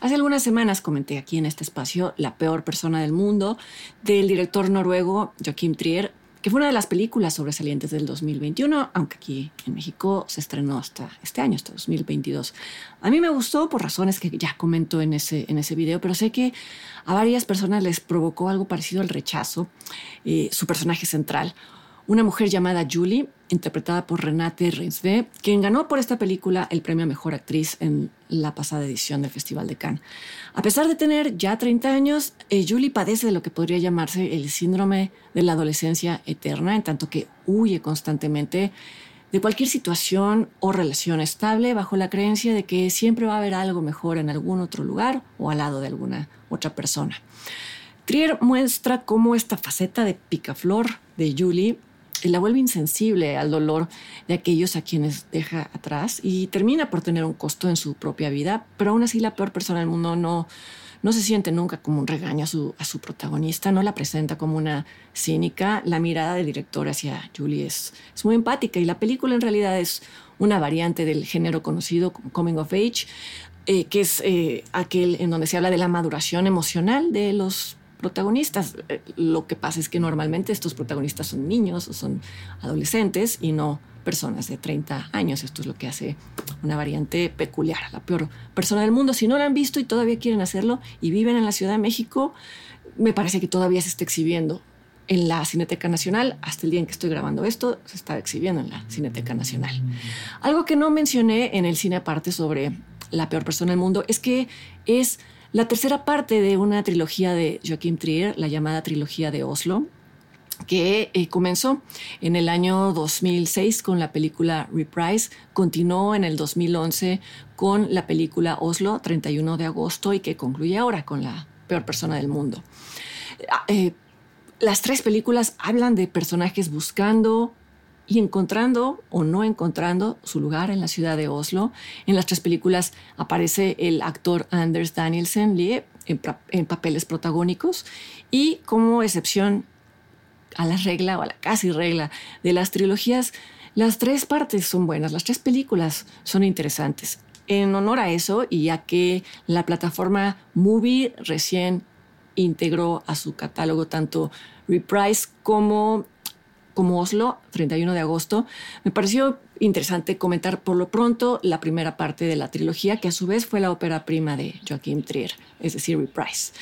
Hace algunas semanas comenté aquí en este espacio La peor persona del mundo del director noruego Joachim Trier, que fue una de las películas sobresalientes del 2021, aunque aquí en México se estrenó hasta este año, hasta 2022. A mí me gustó por razones que ya comento en ese, en ese video, pero sé que a varias personas les provocó algo parecido al rechazo, eh, su personaje central una mujer llamada Julie, interpretada por Renate Reinsve, quien ganó por esta película el premio a Mejor Actriz en la pasada edición del Festival de Cannes. A pesar de tener ya 30 años, eh, Julie padece de lo que podría llamarse el síndrome de la adolescencia eterna, en tanto que huye constantemente de cualquier situación o relación estable bajo la creencia de que siempre va a haber algo mejor en algún otro lugar o al lado de alguna otra persona. Trier muestra cómo esta faceta de picaflor de Julie la vuelve insensible al dolor de aquellos a quienes deja atrás y termina por tener un costo en su propia vida, pero aún así la peor persona del mundo no, no se siente nunca como un regaño a su, a su protagonista, no la presenta como una cínica. La mirada del director hacia Julie es, es muy empática y la película en realidad es una variante del género conocido como Coming of Age, eh, que es eh, aquel en donde se habla de la maduración emocional de los protagonistas. Eh, lo que pasa es que normalmente estos protagonistas son niños o son adolescentes y no personas de 30 años. Esto es lo que hace una variante peculiar, la peor persona del mundo. Si no la han visto y todavía quieren hacerlo y viven en la Ciudad de México, me parece que todavía se está exhibiendo en la Cineteca Nacional. Hasta el día en que estoy grabando esto, se está exhibiendo en la Cineteca Nacional. Algo que no mencioné en el cine aparte sobre la peor persona del mundo es que es la tercera parte de una trilogía de Joachim Trier, la llamada trilogía de Oslo, que eh, comenzó en el año 2006 con la película Reprise, continuó en el 2011 con la película Oslo, 31 de agosto, y que concluye ahora con La peor persona del mundo. Ah, eh, las tres películas hablan de personajes buscando y encontrando o no encontrando su lugar en la ciudad de Oslo. En las tres películas aparece el actor Anders Danielsen Lie en, papeles protagónicos y como excepción a la regla o a la casi regla de las trilogías, las tres partes son buenas, las tres películas son interesantes. En honor a eso, y ya que la plataforma Movie recién integró a su catálogo tanto Reprise como como Oslo, 31 de agosto, me pareció interesante comentar por lo pronto la primera parte de la trilogía, que a su vez fue la ópera prima de Joachim Trier, es decir, Reprise.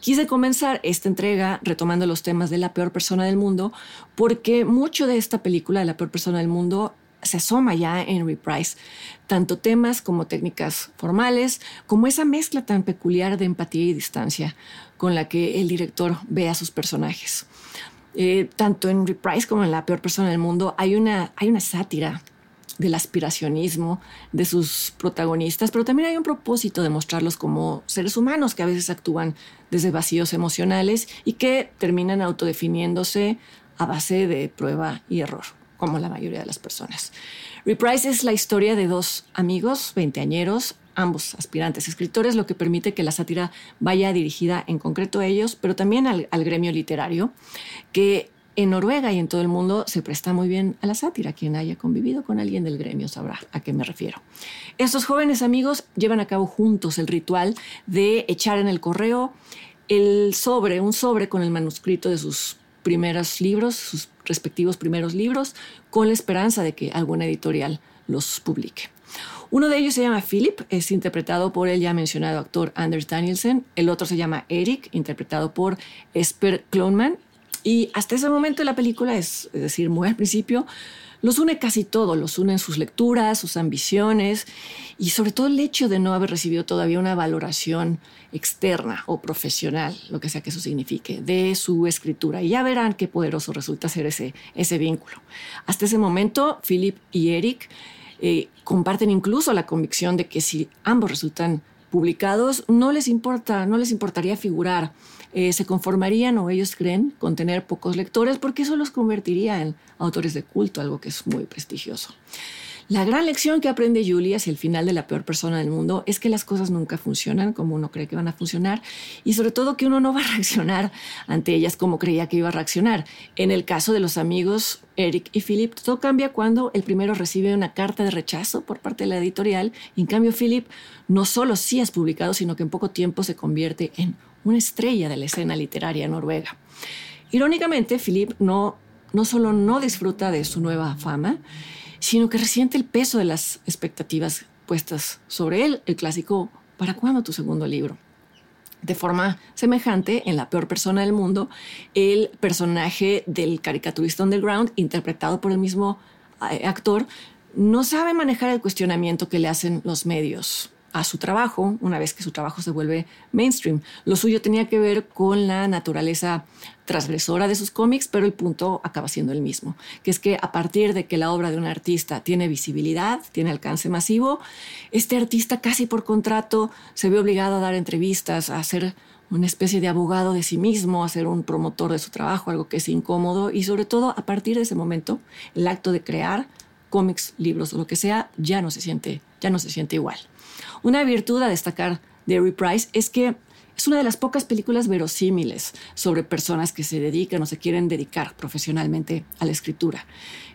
Quise comenzar esta entrega retomando los temas de la peor persona del mundo, porque mucho de esta película, de la peor persona del mundo, se asoma ya en Reprise, tanto temas como técnicas formales, como esa mezcla tan peculiar de empatía y distancia con la que el director ve a sus personajes. Eh, tanto en Reprise como en La peor persona del mundo, hay una, hay una sátira del aspiracionismo de sus protagonistas, pero también hay un propósito de mostrarlos como seres humanos que a veces actúan desde vacíos emocionales y que terminan autodefiniéndose a base de prueba y error, como la mayoría de las personas. Reprise es la historia de dos amigos veinteañeros ambos aspirantes escritores, lo que permite que la sátira vaya dirigida en concreto a ellos, pero también al, gremio literario, que en Noruega y en todo el mundo se presta muy bien a la sátira. Quien haya convivido con alguien del gremio sabrá a qué me refiero. Estos jóvenes amigos llevan a cabo juntos el ritual de echar en el correo el sobre, un sobre con el manuscrito de sus primeros libros, sus respectivos primeros libros, con la esperanza de que alguna editorial los publique. Uno de ellos se llama Philip, es interpretado por el ya mencionado actor Anders Danielsen. El otro se llama Eric, interpretado por Esper Klonman. Y hasta ese momento de la película, es, decir, muy al principio, Los une casi todo, los unen sus lecturas, sus ambiciones y sobre todo el hecho de no haber recibido todavía una valoración externa o profesional, lo que sea que eso signifique, de su escritura. Y ya verán qué poderoso resulta ser ese, ese vínculo. Hasta ese momento, Philip y Eric eh, comparten incluso la convicción de que si ambos resultan publicados, no les importa, no les importaría figurar eh, se conformarían o ellos creen con tener pocos lectores porque eso los convertiría en autores de culto, algo que es muy prestigioso. La gran lección que aprende Julie hacia el final de la peor persona del mundo es que las cosas nunca funcionan como uno cree que van a funcionar y sobre todo que uno no va a reaccionar ante ellas como creía que iba a reaccionar. En el caso de los amigos Eric y Philip, todo cambia cuando el primero recibe una carta de rechazo por parte de la editorial y en cambio Philip no solo sí es publicado, sino que en poco tiempo se convierte en una estrella de la escena literaria noruega. Irónicamente, Philip no, no solo no disfruta de su nueva fama, sino que resiente el peso de las expectativas puestas sobre él, el clásico ¿Para cuándo tu segundo libro? De forma semejante, en La peor persona del mundo, el personaje del caricaturista underground, interpretado por el mismo eh, actor, no sabe manejar el cuestionamiento que le hacen los medios a su trabajo una vez que su trabajo se vuelve mainstream. Lo suyo tenía que ver con la naturaleza transgresora de sus cómics, pero el punto acaba siendo el mismo, que es que a partir de que la obra de un artista tiene visibilidad, tiene alcance masivo, este artista casi por contrato se ve obligado a dar entrevistas, a ser una especie de abogado de sí mismo, a ser un promotor de su trabajo, algo que es incómodo y sobre todo a partir de ese momento el acto de crear cómics, libros o lo que sea ya no se siente, ya no se siente igual. Una virtud a destacar de Reprise es que es una de las pocas películas verosímiles sobre personas que se dedican o se quieren dedicar profesionalmente a la escritura.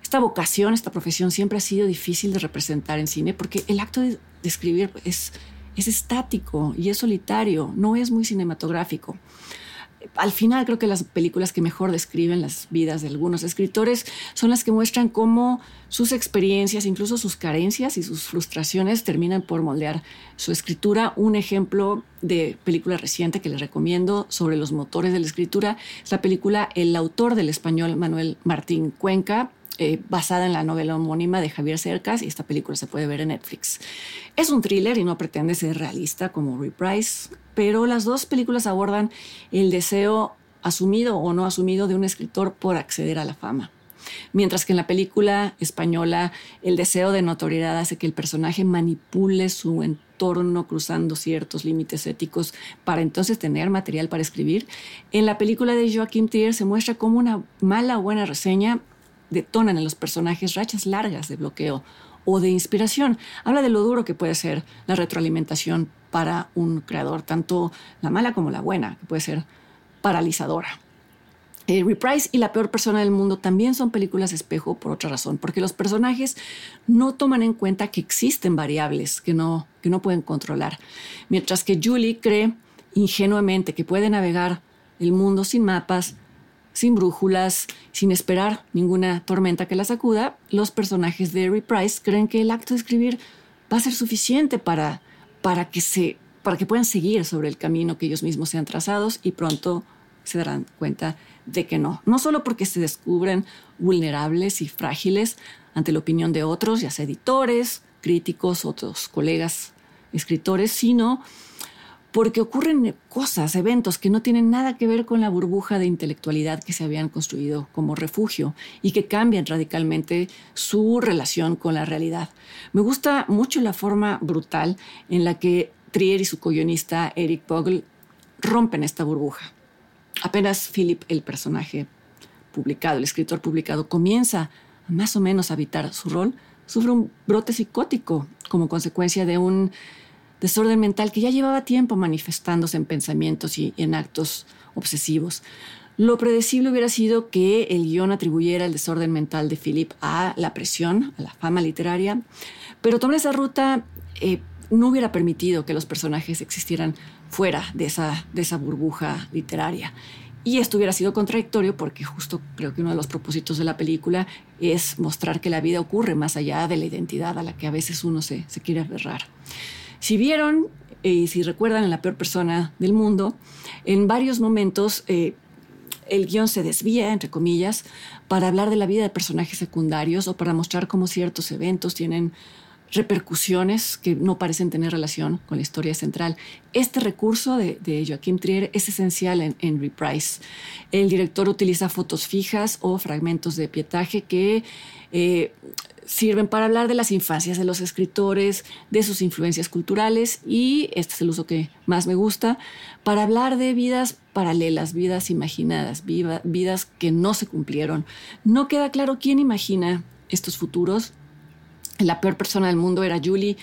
Esta vocación, esta profesión siempre ha sido difícil de representar en cine porque el acto de, escribir es, es estático y es solitario, no es muy cinematográfico al final creo que las películas que mejor describen las vidas de algunos escritores son las que muestran cómo sus experiencias, incluso sus carencias y sus frustraciones terminan por moldear su escritura. Un ejemplo de película reciente que les recomiendo sobre los motores de la escritura es la película El autor del español Manuel Martín Cuenca, eh, basada en la novela homónima de Javier Cercas y esta película se puede ver en Netflix. Es un thriller y no pretende ser realista como Reprise, pero las dos películas abordan el deseo asumido o no asumido de un escritor por acceder a la fama. Mientras que en la película española el deseo de notoriedad hace que el personaje manipule su entorno cruzando ciertos límites éticos para entonces tener material para escribir, en la película de Joaquim Trier se muestra como una mala o buena reseña detonan en los personajes rachas largas de bloqueo o de inspiración. Habla de lo duro que puede ser la retroalimentación para un creador, tanto la mala como la buena, que puede ser paralizadora. Eh, Reprise y La peor persona del mundo también son películas espejo por otra razón, porque los personajes no toman en cuenta que existen variables que no, que no pueden controlar, mientras que Julie cree ingenuamente que puede navegar el mundo sin mapas, sin brújulas, sin esperar ninguna tormenta que la sacuda, los personajes de Reprise creen que el acto de escribir va a ser suficiente para, para, que, se, para que puedan seguir sobre el camino que ellos mismos se han trazados y pronto se darán cuenta de que no. No solo porque se descubren vulnerables y frágiles ante la opinión de otros, ya sea editores, críticos, otros colegas escritores, sino porque ocurren cosas, eventos que no tienen nada que ver con la burbuja de intelectualidad que se habían construido como refugio y que cambian radicalmente su relación con la realidad. Me gusta mucho la forma brutal en la que Trier y su co-guionista Eric Bogle rompen esta burbuja. Apenas Philip, el personaje publicado, el escritor publicado, comienza a más o menos habitar su rol, sufre un brote psicótico como consecuencia de un desorden mental que ya llevaba tiempo manifestándose en pensamientos y en actos obsesivos. Lo predecible hubiera sido que el guion atribuyera el desorden mental de Philip a la presión, a la fama literaria, pero tomar esa ruta eh, no hubiera permitido que los personajes existieran fuera de esa, de esa burbuja literaria. Y esto hubiera sido contradictorio porque justo creo que uno de los propósitos de la película es mostrar que la vida ocurre más allá de la identidad a la que a veces uno se, se quiere aferrar. Si vieron y si recuerdan en La peor persona del mundo, en varios momentos eh, el guion se desvía, entre comillas, para hablar de la vida de personajes secundarios o para mostrar cómo ciertos eventos tienen repercusiones que no parecen tener relación con la historia central. Este recurso de, de Joaquín Trier es esencial en, en, Reprise. El director utiliza fotos fijas o fragmentos de pietaje que eh, sirven para hablar de las infancias de los escritores, de sus influencias culturales y, este es el uso que más me gusta, para hablar de vidas paralelas, vidas imaginadas, vidas que no se cumplieron. No queda claro quién imagina estos futuros, la peor persona del mundo era Julie,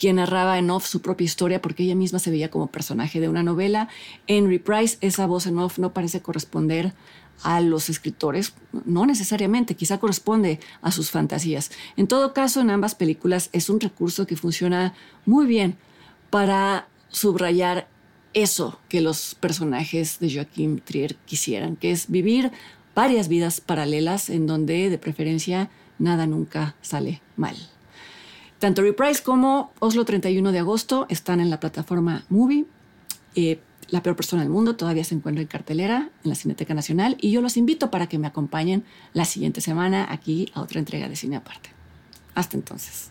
quien narraba en off su propia historia porque ella misma se veía como personaje de una novela. En Reprise, esa voz en off no parece corresponder a los escritores, no necesariamente, quizá corresponde a sus fantasías. En todo caso, en ambas películas es un recurso que funciona muy bien para subrayar eso que los personajes de Joaquín Trier quisieran, que es vivir varias vidas paralelas en donde de preferencia nada nunca sale mal. Tanto Reprise como Oslo 31 de agosto están en la plataforma Movie. Eh, la peor persona del mundo todavía se encuentra en cartelera en la Cineteca Nacional y yo los invito para que me acompañen la siguiente semana aquí a otra entrega de Cine Aparte. Hasta entonces.